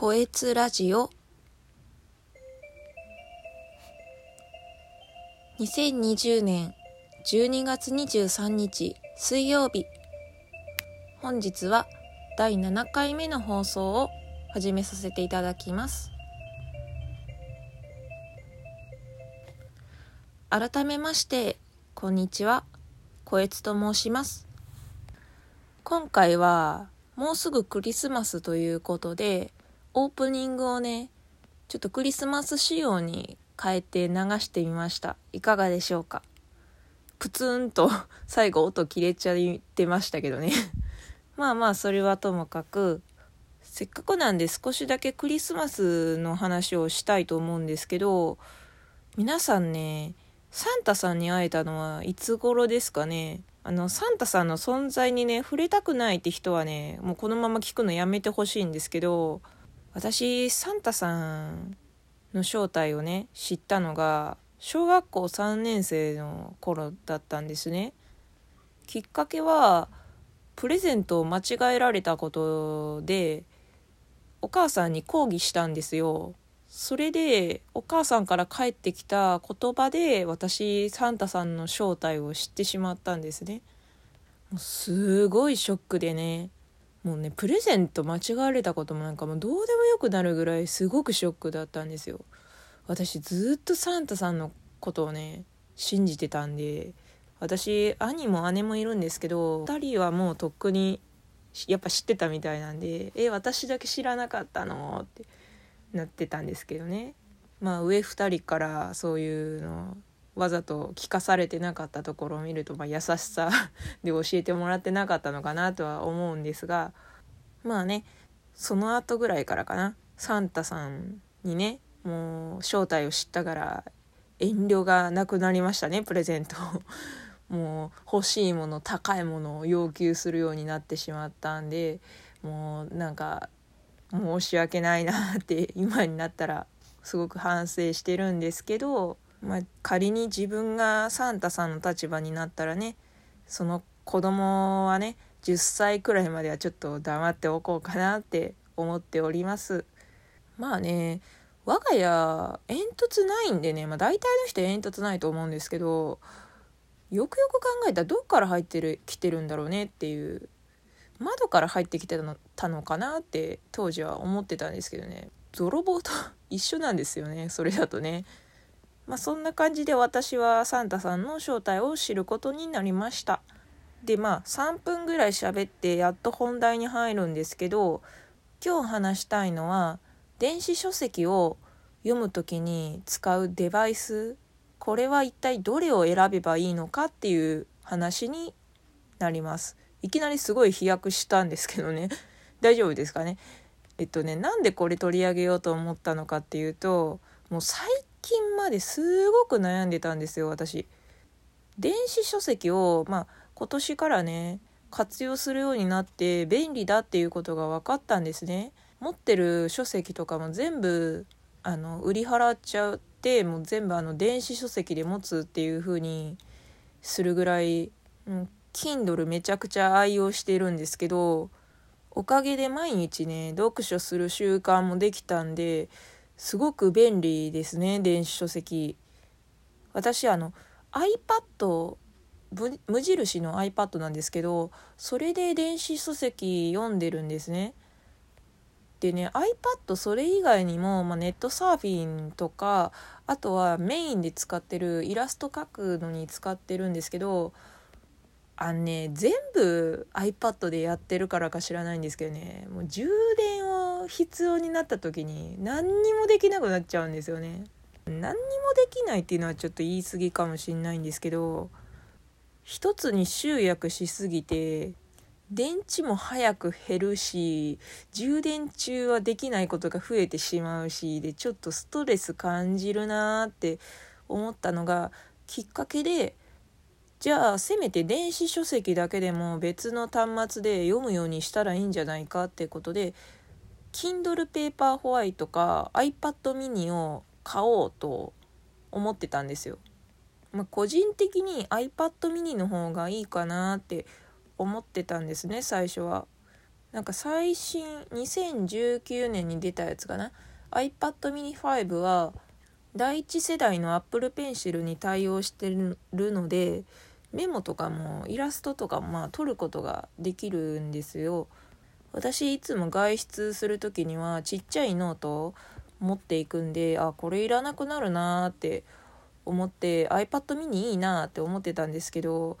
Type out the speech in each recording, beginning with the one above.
こえつラジオ。2020年12月23日水曜日。本日は第7回目の放送を始めさせていただきます。改めましてこんにちは。こえつと申します。今回はもうすぐクリスマスということでオープニングをねちょっとクリスマス仕様に変えて流してみました。いかがでしょうか？プツンと 最後音切れちゃってましたけどね。まあまあそれはともかくせっかくなんで少しだけクリスマスの話をしたいと思うんですけど皆さんねサンタさんに会えたのはいつ頃ですかね？あのサンタさんの存在にね触れたくないって人はねもうこのまま聞くのやめてほしいんですけど私サンタさんの正体をね知ったのが小学校3年生の頃だったんですね。きっかけはプレゼントを間違えられたことでお母さんに抗議したんですよ。それでお母さんから返ってきた言葉で私サンタさんの正体を知ってしまったんですね。すごいショックでね。もうねプレゼント間違われたこともなんかもうどうでもよくなるぐらいすごくショックだったんですよ私ずっとサンタさんのことをね信じてたんで私兄も姉もいるんですけど2人はもうとっくにやっぱ知ってたみたいなんで「え私だけ知らなかったの?」ってなってたんですけどねまあ上2人からそういうのわざと聞かされてなかったところを見ると、まあ、優しさ で教えてもらってなかったのかなとは思うんですがまあねその後ぐらいからかなサンタさんにねもう正体を知ったから遠慮がなくなりましたねプレゼント もう欲しいもの高いものを要求するようになってしまったんでもうなんか申し訳ないなって今になったらすごく反省してるんですけどまあ、仮に自分がサンタさんの立場になったらねその子供はね10歳くらいまではちょっと黙っておこうかなって思っておりますまあね我が家煙突ないんでね、まあ、大体の人煙突ないと思うんですけどよくよく考えたらどっから入ってる来てるんだろうねっていう窓から入ってきてたのかなって当時は思ってたんですけどね泥棒と一緒なんですよねそれだとね。まあ、そんな感じで私はサンタさんの正体を知ることになりました。でまあ3分ぐらい喋ってやっと本題に入るんですけど今日話したいのは電子書籍を読む時に使うデバイスこれは一体どれを選べばいいのかっていう話になります。いきなりすごい飛躍したんですけどね 大丈夫ですかね？えっとねなんでこれ取り上げようと思ったのかっていうともう最近まですごく悩んでたんですよ私。電子書籍を、まあ、今年からね活用するようになって便利だっていうことが分かったんですね。持ってる書籍とかも全部あの売り払っちゃってもう全部あの電子書籍で持つっていう風にするぐらい、うん、Kindle めちゃくちゃ愛用してるんですけどおかげで毎日ね読書する習慣もできたんですごく便利ですね電子書籍。私あの iPad 無印の iPad なんですけどそれで電子書籍読んでるんですね。でね iPad それ以外にも、まあ、ネットサーフィンとかあとはメインで使ってるイラスト描くのに使ってるんですけどあのね全部 iPad でやってるからか知らないんですけどねもう充電必要になった時に何にもできなくなっちゃうんですよね。何にもできないっていうのはちょっと言い過ぎかもしんないんですけど一つに集約しすぎて電池も早く減るし充電中はできないことが増えてしまうしでちょっとストレス感じるなーって思ったのがきっかけでじゃあせめて電子書籍だけでも別の端末で読むようにしたらいいんじゃないかってことで Kindle Paperwhite か iPad mini を買おうと思ってたんですよ。まあ、個人的に iPad mini の方がいいかなって思ってたんですね最初は。なんか最新2019年に出たやつかな iPad mini 5は第一世代の Apple Pencil に対応してるのでメモとかもイラストとかまあ撮ることができるんですよ。私いつも外出する時にはちっちゃいノート持っていくんであこれいらなくなるなって思って iPad mini いいなって思ってたんですけど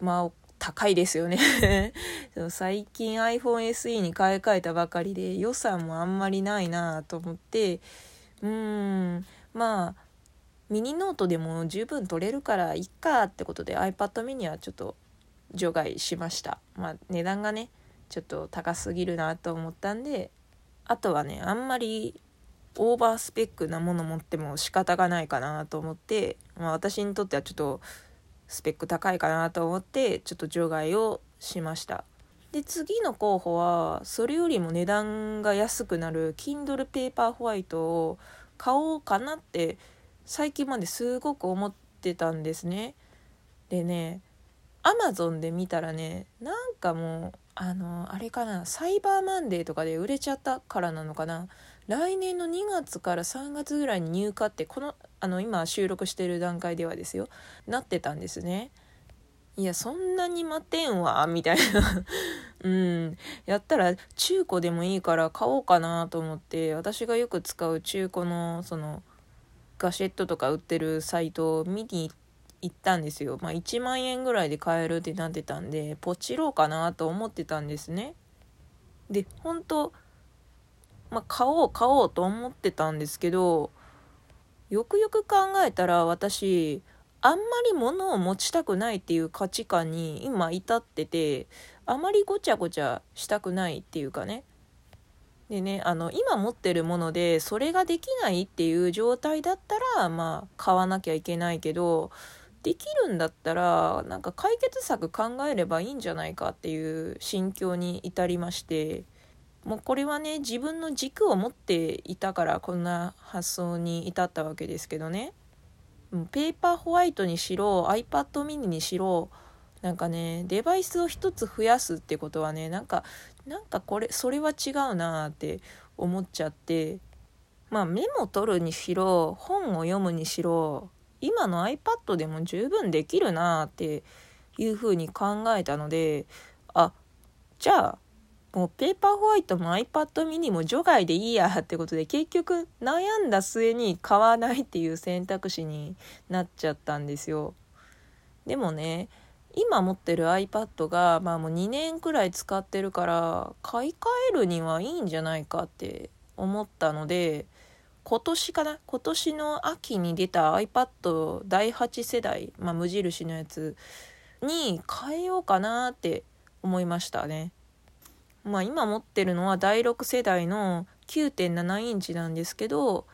まあ高いですよね。最近 iPhone SE に買い替えたばかりで予算もあんまりないなと思ってうんまあミニノートでも十分取れるからいっかってことで iPad mini はちょっと除外しました。まあ値段がねちょっと高すぎるなと思ったんであとはねあんまりオーバースペックなもの持っても仕方がないかなと思って、まあ、私にとってはちょっとスペック高いかなと思ってちょっと除外をしました。で次の候補はそれよりも値段が安くなる Kindle Paper White を買おうかなって最近まですごく思ってたんですね。でねアマゾンで見たらねなんかもうあのあれかなサイバーマンデーとかで売れちゃったからなのかな。来年の2月から3月ぐらいに入荷ってこのあの今収録してる段階ではですよ。なってたんですね。いやそんなに待てんわみたいな。うん。やったら中古でもいいから買おうかなと思って私がよく使う中古のそのガシェットとか売ってるサイトを見に行っ行ったんですよ。まあ1万円ぐらいで買えるってなってたんでポチろうかなと思ってたんですね。で本当まあ買おう買おうと思ってたんですけどよくよく考えたら私あんまり物を持ちたくないっていう価値観に今至っててあまりごちゃごちゃしたくないっていうかね。でねあの今持ってるものでそれができないっていう状態だったらまあ買わなきゃいけないけどできるんだったらなんか解決策考えればいいんじゃないかっていう心境に至りましてもうこれはね自分の軸を持っていたからこんな発想に至ったわけですけどね。ペーパーホワイトにしろ iPad mini にしろなんかねデバイスを1つ増やすってことはねなんかなんかこれそれは違うなって思っちゃって。まあメモ取るにしろ本を読むにしろ今の iPad でも十分できるなっていうふうに考えたのであじゃあもうペーパーホワイトも iPad mini も除外でいいやってことで結局悩んだ末に買わないっていう選択肢になっちゃったんですよ。でもね今持ってる iPad がまあもう2年くらい使ってるから買い替えるにはいいんじゃないかって思ったので今年かな？今年の秋に出た iPad 第8世代、まあ、無印のやつに変えようかなって思いましたね。まあ今持ってるのは第6世代の9.7インチなんですけど、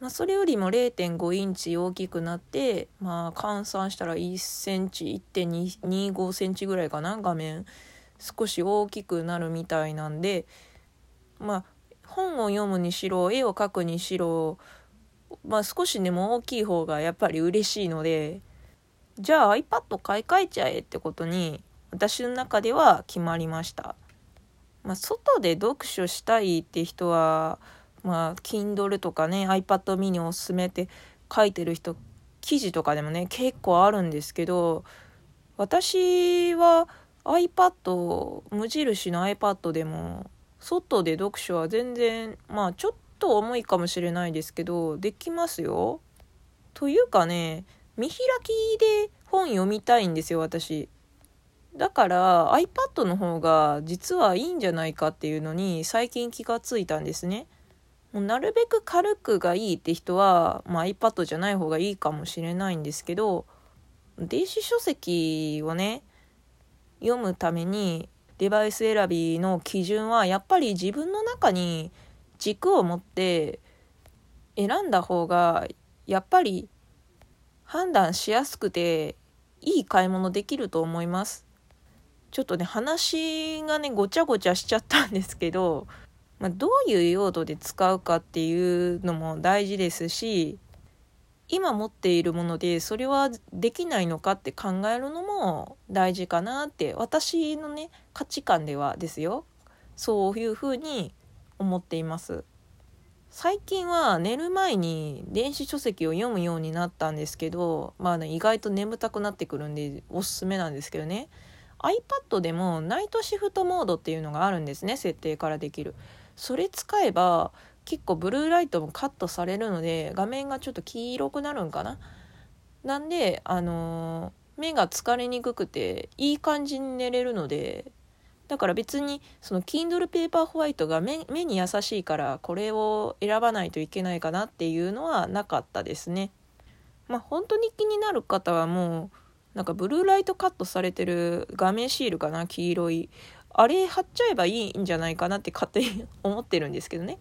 まあ、それよりも0.5インチ大きくなってまあ換算したら1センチ1.25センチぐらいかな？画面。少し大きくなるみたいなんでまあ本を読むにしろ絵を描くにしろまあ少しでも大きい方がやっぱり嬉しいのでじゃあ iPad 買い替えちゃえってことに私の中では決まりました。まあ、外で読書したいって人は、まあ、Kindle とかね iPad mini を勧めて書いてる人記事とかでもね結構あるんですけど私は iPad 無印の iPad でも外で読書は全然まあちょっと重いかもしれないですけどできますよ。というかね見開きで本読みたいんですよ私。だから iPad の方が実はいいんじゃないかっていうのに最近気がついたんですね。もうなるべく軽くがいいって人は、まあ、iPad じゃない方がいいかもしれないんですけど電子書籍をね読むためにデバイス選びの基準はやっぱり自分の中に軸を持って選んだ方がやっぱり判断しやすくていい買い物できると思います。ちょっとね話がねごちゃごちゃしちゃったんですけど、まあ、どういう用途で使うかっていうのも大事ですし今持っているものでそれはできないのかって考えるのも大事かなって私のね価値観ではですよ。そういうふうに思っています。最近は寝る前に電子書籍を読むようになったんですけどまあね意外と眠たくなってくるんでおすすめなんですけどね。iPad でもナイトシフトモードっていうのがあるんですね設定からできる。それ使えば結構ブルーライトもカットされるので画面がちょっと黄色くなるんかな？なんであのー、目が疲れにくくていい感じに寝れるのでだから別にその Kindle ペーパーホワイトが目に優しいからこれを選ばないといけないかなっていうのはなかったですね。まあ本当に気になる方はもうなんかブルーライトカットされてる画面シールかな？黄色い。あれ貼っちゃえばいいんじゃないかなって勝手に 思ってるんですけどね。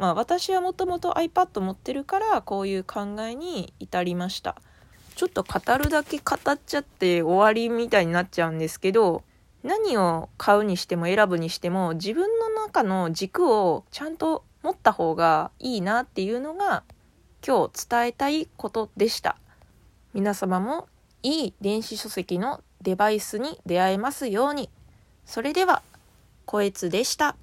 まあ私はもともと iPad 持ってるからこういう考えに至りましたちょっと語るだけ語っちゃって終わりみたいになっちゃうんですけど何を買うにしても選ぶにしても自分の中の軸をちゃんと持った方がいいなっていうのが今日伝えたいことでした皆様もいい電子書籍のデバイスに出会えますように。それでは、こえつでした。